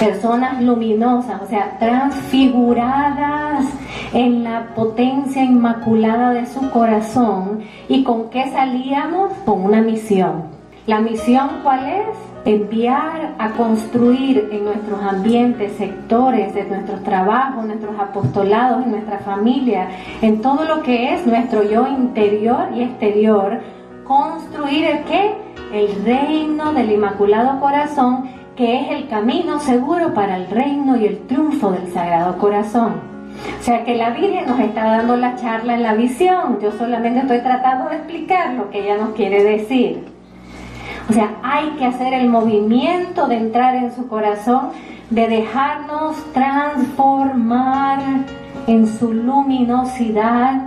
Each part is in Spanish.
personas luminosas, o sea, transfiguradas en la potencia inmaculada de su corazón. ¿Y con qué salíamos? Con una misión. ¿La misión cuál es? Enviar a construir en nuestros ambientes, sectores de nuestros trabajos, nuestros apostolados, en nuestra familia, en todo lo que es nuestro yo interior y exterior, construir el qué? El reino del Inmaculado Corazón, que es el camino seguro para el reino y el triunfo del Sagrado Corazón. O sea que la Virgen nos está dando la charla en la visión. Yo solamente estoy tratando de explicar lo que ella nos quiere decir. O sea, hay que hacer el movimiento de entrar en su corazón, de dejarnos transformar en su luminosidad,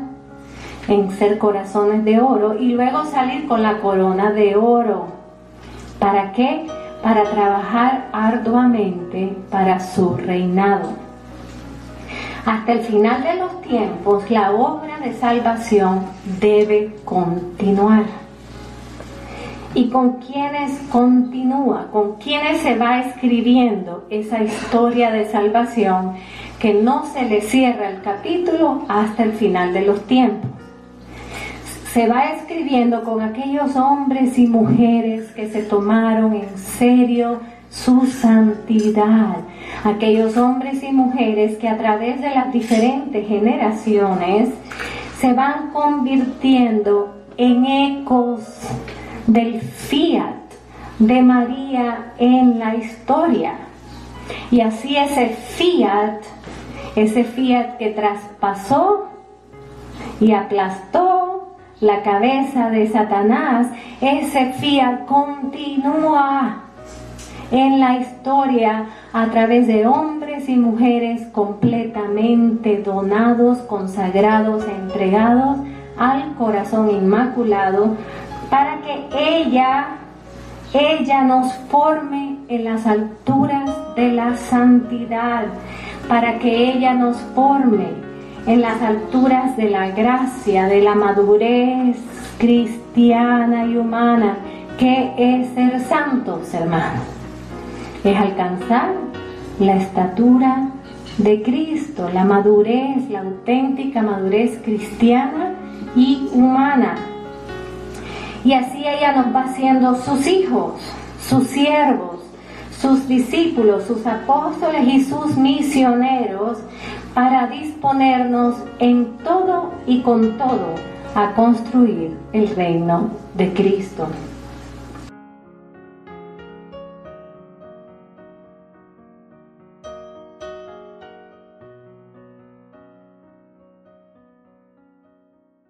en ser corazones de oro y luego salir con la corona de oro. ¿Para qué? Para trabajar arduamente para su reinado. Hasta el final de los tiempos, la obra de salvación debe continuar. ¿Y con quiénes continúa? ¿Con quiénes se va escribiendo esa historia de salvación que no se le cierra el capítulo hasta el final de los tiempos? Se va escribiendo con aquellos hombres y mujeres que se tomaron en serio su santidad, aquellos hombres y mujeres que a través de las diferentes generaciones se van convirtiendo en ecos del fiat de María en la historia. Y así ese fiat, ese fiat que traspasó y aplastó la cabeza de Satanás, ese fiat continúa en la historia a través de hombres y mujeres completamente donados, consagrados, entregados al corazón inmaculado para que ella, ella nos forme en las alturas de la santidad, para que ella nos forme en las alturas de la gracia, de la madurez cristiana y humana, que es ser santos, hermanos. Es alcanzar la estatura de Cristo, la madurez, la auténtica madurez cristiana y humana. Y así ella nos va haciendo sus hijos, sus siervos, sus discípulos, sus apóstoles y sus misioneros para disponernos en todo y con todo a construir el reino de Cristo.